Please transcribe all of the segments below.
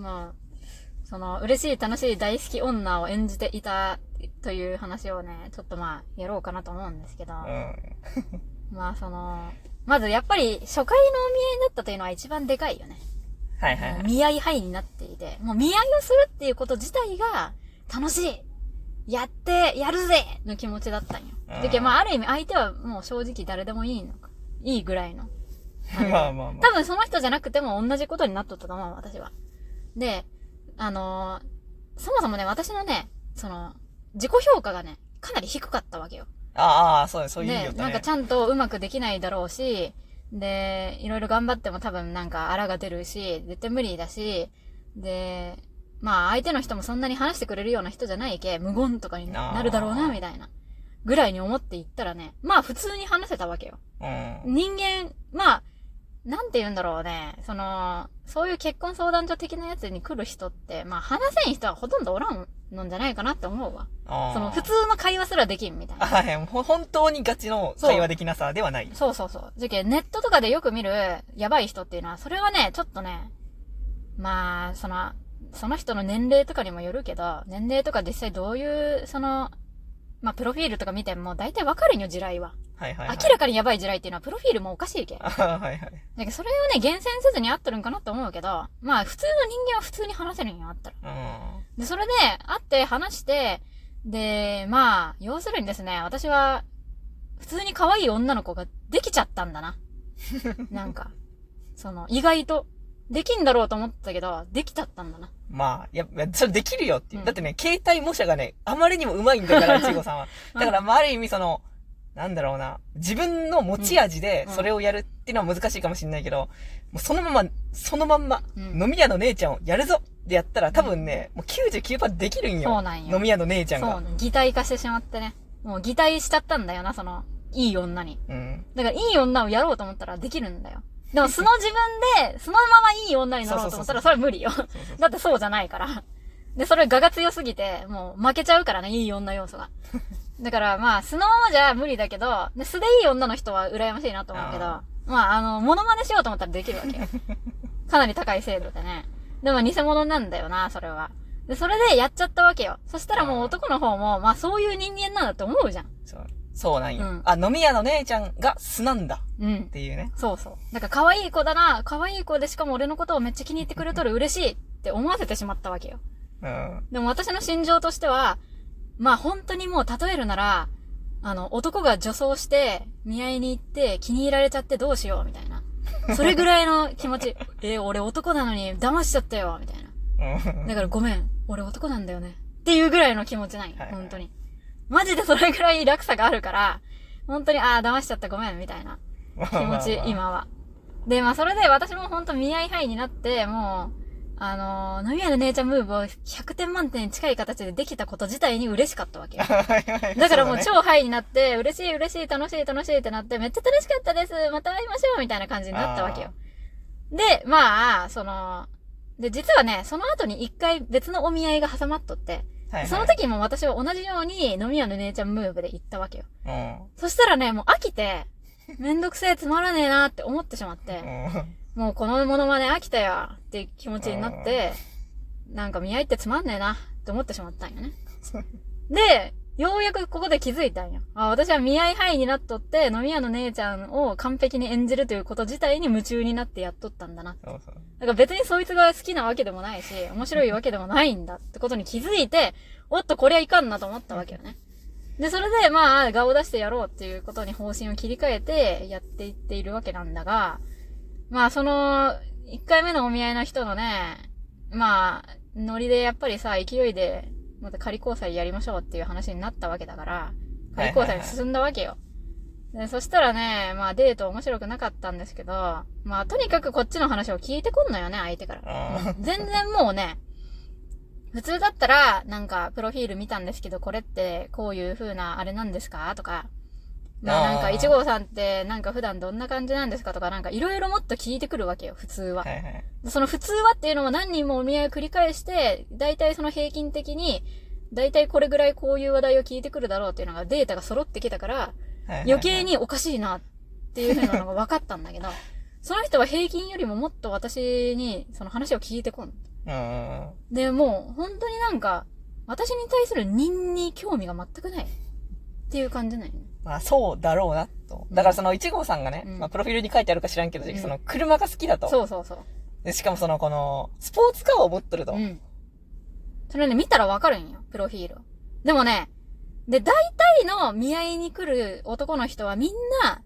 まあ、その、嬉しい、楽しい、大好き女を演じていたという話をね、ちょっとまあ、やろうかなと思うんですけど、うん。まあその、まずやっぱり初回のお見合いだったというのは一番でかいよね。はいはいはい。見合い範になっていて、もう見合いをするっていうこと自体が楽しいやって、やるぜの気持ちだったんよ。うんまあある意味相手はもう正直誰でもいいのか。いいぐらいの。まあまあま多分その人じゃなくても同じことになっとったと思う、私は。で、あのーそもそもね、私のね、その、自己評価がね、かなり低かったわけよ。あ。ああ、そうそういう意味だっ、たね。でなんかちゃんとうまくできないだろうし、で、いろいろ頑張っても多分なんか荒が出るし、絶対無理だし、で、まあ相手の人もそんなに話してくれるような人じゃないけ、無言とかになるだろうな、みたいな。ぐらいに思っていったらね、まあ普通に話せたわけよ。うん。人間、まあ、なんて言うんだろうね。その、そういう結婚相談所的なやつに来る人って、まあ話せん人はほとんどおらんのんじゃないかなって思うわ。その、普通の会話すらできんみたいな。あはい、ほ本当にガチの会話できなさではない。そうそうそう。じゃけ、ネットとかでよく見るやばい人っていうのは、それはね、ちょっとね、まあ、その、その人の年齢とかにもよるけど、年齢とか実際どういう、その、まあ、プロフィールとか見ても大体わかるんよ、地雷は。はいはい、はい。明らかにやばい地雷っていうのは、プロフィールもおかしいけ。だあはいはい。けどそれをね、厳選せずに合っとるんかなって思うけど、まあ、普通の人間は普通に話せるんよ、あったら。うん。で、それで、会って話して、で、まあ、要するにですね、私は、普通に可愛い女の子ができちゃったんだな。なんか、その、意外と、できんだろうと思ってたけど、できちゃったんだな。まあ、いや、それできるよっていう。うんだってね、携帯模写がね、あまりにも上手いんだから、いちごさんは。だから、まあ、ある意味その、なんだろうな、自分の持ち味でうんそれをやるっていうのは難しいかもしれないけど、もうそのまま、そのまんま、うん飲み屋の姉ちゃんをやるぞってやったら多分ね、もう99%できるんよ。そうなんよ飲み屋の姉ちゃんが。そうね、擬態化してしまってね。もう擬態しちゃったんだよな、その、いい女に。うん。だから、いい女をやろうと思ったらできるんだよ。でも、素の自分で、そのままいい女になろうと思ったら、それは無理よ。だってそうじゃないから。で、それ我が強すぎて、もう負けちゃうからね、いい女要素が。だからまあ、素のままじゃ無理だけど、で素でいい女の人は羨ましいなと思うけど、あまあ、あの、モノマネしようと思ったらできるわけよ。かなり高い精度でね。でも偽物なんだよな、それは。で、それでやっちゃったわけよ。そしたらもう男の方も、まあそういう人間なんだって思うじゃん。そう。そうなんよ。うんあ、飲み屋の姉ちゃんが素なんだうんっ。ていうね。そうそう。だから可愛い子だな、可愛い子でしかも俺のことをめっちゃ気に入ってくれとる嬉しいって思わせてしまったわけよ。うん。でも私の心情としては、まあ本当にもう例えるなら、あの、男が女装して、見合いに行って気に入られちゃってどうしようみたいな。それぐらいの気持ち。えー俺男なのに騙しちゃったよみたいな。うん。だからごめん、俺男なんだよね。っていうぐらいの気持ちない。はいはい本当に。マジでそれぐらい落差があるから、本当に、ああ、騙しちゃったごめん、みたいな。気持ち、今は。で、まあ、それで私も本当見合い範囲になって、もう、あのー、飲み屋の姉ちゃんムーブを100点満点に近い形でできたこと自体に嬉しかったわけ だからもうそ超ハイになって、嬉しい嬉しい楽しい楽しいってなって、めっちゃ楽しかったですまた会いましょうみたいな感じになったわけよ。で、まあ、その、で、実はね、その後に一回別のお見合いが挟まっとって、はいはいその時も私は同じように飲み屋の姉ちゃんムーブで行ったわけよ。うん。そしたらね、もう飽きて、めんどくせえつまらねえなって思ってしまって、うん。もうこのモノマネ飽きたよって気持ちになって、なんか見合いってつまんねえなって思ってしまったんよね。で、ようやくここで気づいたんよ。あ、私は見合い範囲になっとって、飲み屋の姉ちゃんを完璧に演じるということ自体に夢中になってやっとったんだな。そうそう。だから別にそいつが好きなわけでもないし、面白いわけでもないんだってことに気づいて、おっとこりゃいかんなと思ったわけよね。で、それでまあ、顔を出してやろうっていうことに方針を切り替えてやっていっているわけなんだが、まあその、一回目のお見合いの人のね、まあ、ノリでやっぱりさ、勢いで、また仮交際やりましょうっていう話になったわけだから、仮交際に進んだわけよ。で、そしたらね、まあデート面白くなかったんですけど、まあとにかくこっちの話を聞いてこんのよね、相手から。あ全然もうね、普通だったら、なんか、プロフィール見たんですけど、これって、こういう風な、あれなんですか？とか、なんか、一号さんって、なんか普段どんな感じなんですかとか、なんか、いろいろもっと聞いてくるわけよ、普通は。はいはい。その普通はっていうのも何人もお見合いを繰り返して、大体その平均的に、大体これぐらいこういう話題を聞いてくるだろうっていうのがデータが揃ってきたから、余計におかしいなっていう風なのが分かったんだけど、その人は平均よりももっと私にその話を聞いてこん。で、もう、本当になんか、私に対する人に興味が全くない。っていう感じなんよね。まあ、そうだろうな、と。だからその、一号さんがね、うんまあ、プロフィールに書いてあるか知らんけど、うんその、車が好きだと。そうそうそう。でしかもその、この、スポーツカーを持っとると。うん。それね、見たらわかるんよ、プロフィールを。でもね、で、大体の見合いに来る男の人はみんな、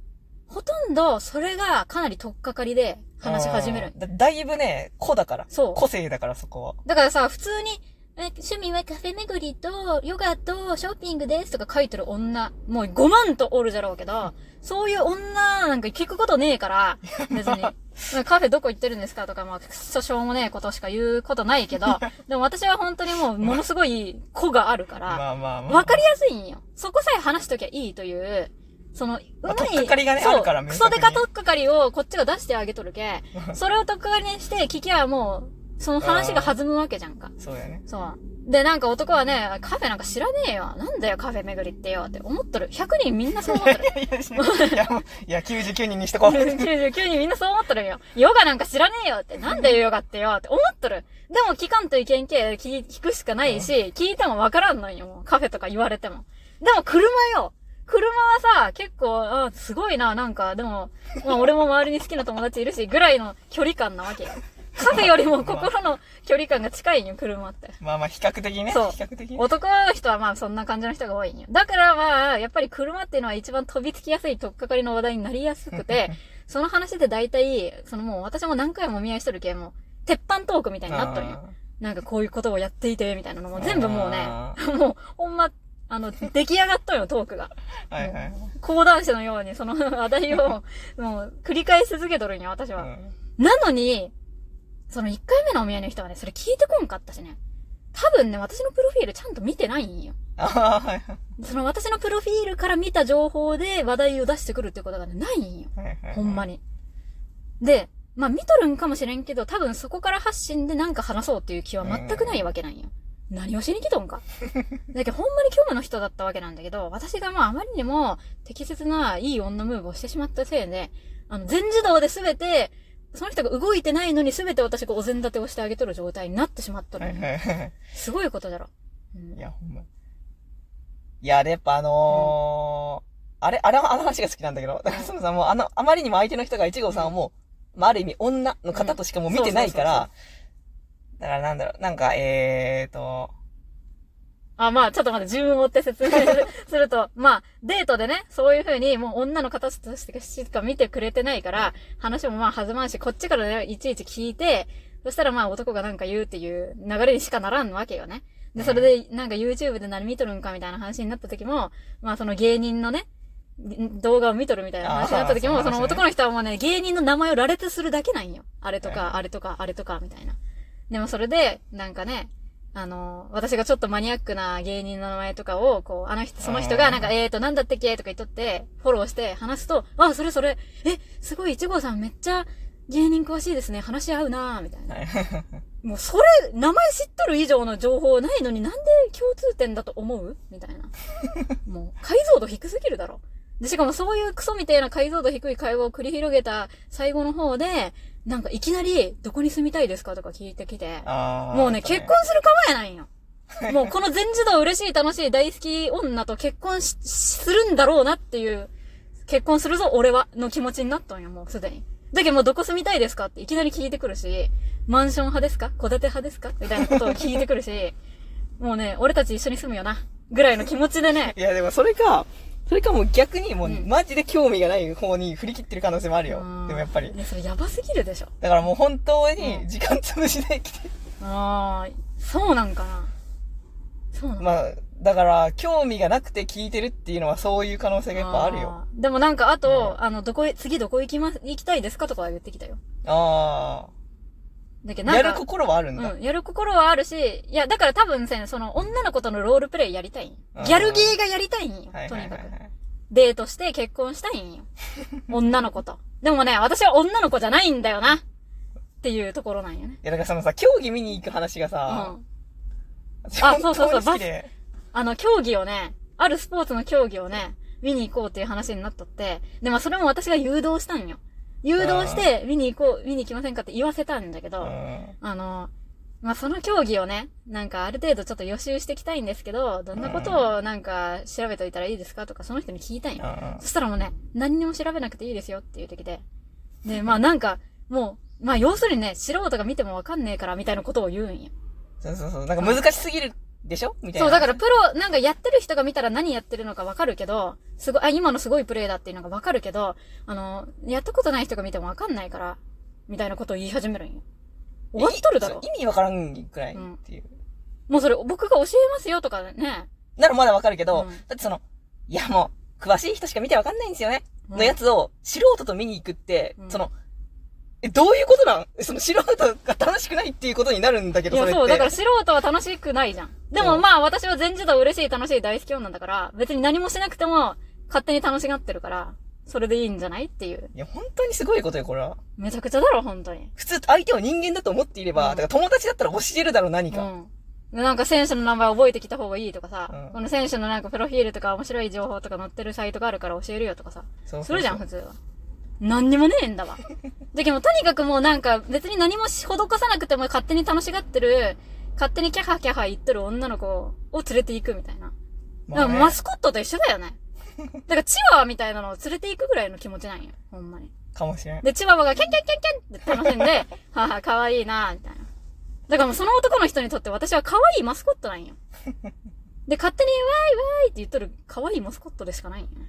ほとんどそれがかなり取っかかりで話し始める。うんだだいぶね、子だから。そう個性だから、そこは。だからさ、普通に、え趣味はカフェ巡りと、ヨガと、ショッピングですとか書いてる女、もう5万とおるじゃろうけど、そういう女なんか聞くことねえから、別に。カフェどこ行ってるんですかとか、まあ、くっそしょうもねえことしか言うことないけど、でも私は本当にもう、ものすごい子があるから、まあまあまあ。わかりやすいんよ。そこさえ話しときゃいいという、その、うまあまい。取っかかりがねそうクソデカ明確に取っかかりをこっちが出してあげとるけ、それを取っかかりにして聞きゃもう、その話が弾むわけじゃんか。そうやね。そう。で、なんか男はね、カフェなんか知らねえよ。なんだよ、カフェ巡りってよ。って思っとる。100人みんなそう思っとる。いや、いや、もういや、99人にしてこう。99人みんなそう思っとるよ。ヨガなんか知らねえよって。なんだよ、ヨガってよ。って思っとる。でも聞かんといけんけ、聞聞くしかないし、聞いてもわからんのよ。もうカフェとか言われても。でも車よ。車はさ、結構、あすごいな、なんか、でも、まあ俺も周りに好きな友達いるし、ぐらいの距離感なわけよ。カフェよりも心の距離感が近いんよ、車って。まあまあ、比較的ね。そう比較的ね。男の人はまあそんな感じの人が多いんよ。だからまあ、やっぱり車っていうのは一番飛びつきやすい取っかかりの話題になりやすくて、その話で大体、そのもう私も何回もお見合いしとるけ、もう、鉄板トークみたいになっとるんよ。なんかこういうことをやっていて、みたいなのも全部もうねあ、もう、ほんま、あの、出来上がっとるよ、トークが。はいはい。講談師のように、その話題を、もう、繰り返し続けとるんよ、私は。うんなのに、その1回目のお見合いの人はね、それ聞いてこんかったしね。多分ね、私のプロフィールちゃんと見てないんよ。その私のプロフィールから見た情報で話題を出してくるってことがね、ないんよ。ほんまに。で、まあ見とるんかもしれんけど、多分そこから発信でなんか話そうっていう気は全くないわけなんよ。何をしに来とんか。だけどほんまに虚無の人だったわけなんだけど、私がまああまりにも適切ないい女ムーブをしてしまったせいで、あの、全自動で全て、その人が動いてないのに全て私がお膳立てをしてあげとる状態になってしまっとるはいんよ。はいはい。すごいことだろ。うんいや、ほんま。いや、で、やっぱあのーあれ、あれ、あの話が好きなんだけど、だからそのさ、もうあの、あまりにも相手の人が一号さんをもう、まあ、ある意味女の方としかもう見てないから、だからなんだろう、なんか、えーと、あ、まあ、ちょっと待って、順を追って説明 すると、まあ、デートでね、そういう風に、もう女の形としてしか見てくれてないから、話もまあ弾まんし、こっちからね、いちいち聞いて、そしたらまあ男がなんか言うっていう流れにしかならんわけよね。で、それで、なんか YouTube で何見とるんかみたいな話になった時も、まあその芸人のね、動画を見とるみたいな話になった時も、その男の人はもうね、芸人の名前を羅列するだけなんよ。あれとはか、あれとか、あれとか、みたいな。でもそれで、なんかね、あの、私がちょっとマニアックな芸人の名前とかを、こう、あの人、その人が、なんか、えーと、なんだったっけとか言っとって、フォローして話すと、あ、それそれ、え、すごい、一号さんめっちゃ芸人詳しいですね。話し合うなぁ、みたいな。はい もうそれ、名前知っとる以上の情報ないのになんで共通点だと思う？みたいな。もう、解像度低すぎるだろ。で、しかもそういうクソみたいな解像度低い会話を繰り広げた最後の方で、なんかいきなり、どこに住みたいですかとか聞いてきて、もうね、結婚するかもやないんよ。もうこの全自動嬉しい楽しい大好き女と結婚し、するんだろうなっていう、結婚するぞ俺は、の気持ちになったんよ、もうすでに。だけどもうどこ住みたいですかっていきなり聞いてくるし、マンション派ですか？戸建て派ですか？みたいなことを聞いてくるし、もうね、俺たち一緒に住むよな。ぐらいの気持ちでね、いや、でもそれか、それかもう逆にもう、うんマジで興味がない方に振り切ってる可能性もあるようん。でもやっぱり。いや、それやばすぎるでしょ。だからもう本当うにん時間潰しで来て。ああ、そうなんかな。そうなんかまあ、だから、興味がなくて聞いてるっていうのはそういう可能性がやっぱあるよ。ー。でもなんか、あと、あの、どこへ、次どこ行きます、行きたいですかとかは言ってきたよ。ああ。だけどなんか、やる心はあるんだ。うん、やる心はあるし、いや、だから多分さ、その女の子とのロールプレイやりたいんよあーギャルゲーがやりたいんよはい。とにかくはいはいは。い。デートして結婚したいんよ。女の子と。でもね、私は女の子じゃないんだよな。っていうところなんよね。いや、だからそのさ、競技見に行く話がうさ、ん。私あそうそうそう本当に好きであの、競技をね、あるスポーツの競技をね、見に行こうっていう話になっとって、で、まあそれも私が誘導したんよ。誘導して、見に行こう、見に行きませんかって言わせたんだけど、うん。あの、まあ、その競技をね、なんかある程度ちょっと予習していきたいんですけど、どんなことをなんか調べといたらいいですかとか、その人に聞いたんよ。うんそしたらもうね、何にも調べなくていいですよって言ってきて。で、まあなんか、もう、まあ要するにね、素人が見てもわかんねえからみたいなことを言うんよ。そうそうそう。なんか難しすぎるでしょ？みたいな。そう、だからプロ、なんかやってる人が見たら何やってるのかわかるけど、すごい、あ、今のすごいプレイだっていうのがわかるけど、あの、やったことない人が見てもわかんないから、みたいなことを言い始めるんよ。終わっとるだろ？い。意味わからんくらいっていう。もうそれ僕が教えますよとかね。ならまだわかるけど、うんだってその、いやもう、詳しい人しか見てわかんないんですよね。うんのやつを、素人と見に行くって、うんその、え、どういうことなん？その素人が楽しくないっていうことになるんだけど、いや、そ。そう、だから素人は楽しくないじゃん。でもまあ私は全自動嬉しい楽しい大好き女だから、別に何もしなくても勝手に楽しがってるから、それでいいんじゃないっていう。いや、本当にすごいことよ、これは。めちゃくちゃだろ、本当に。普通、相手を人間だと思っていれば、うんだから友達だったら教えるだろう、何か。うん。でなんか選手の名前覚えてきた方がいいとかさ、うんこの選手のなんかプロフィールとか面白い情報とか載ってるサイトがあるから教えるよとかさ、そうそうそうするじゃん、普通は。何にもねえんだわ。だけどもとにかくもうなんか別に何もし施さなくても勝手に楽しがってる、勝手にキャハキャハ言ってる女の子を連れて行くみたいな。まあねマスコットと一緒だよね。だからチワワみたいなのを連れて行くぐらいの気持ちなんよ。ほんまに。かもしれん。で、チワワがキャンキャンキャンキャンって楽しんで、はは、可愛いなみたいな。だからもうその男の人にとって私は可愛いマスコットなんよ。で、勝手にワイワイって言っとる可愛いマスコットでしかないんよね。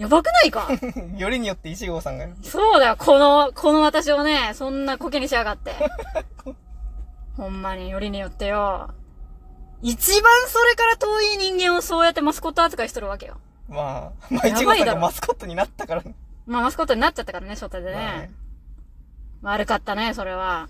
やばくないか？よりによって石郷さんが。そうだよ、この、この私をね、そんなコケにしやがって。ほんまによりによってよ。一番それから遠い人間をそうやってマスコット扱いしとるわけよ。まあ、まあ、石郷さんがマスコットになったから。まあマスコットになっちゃったからね、初手でまあねね。悪かったね、それは。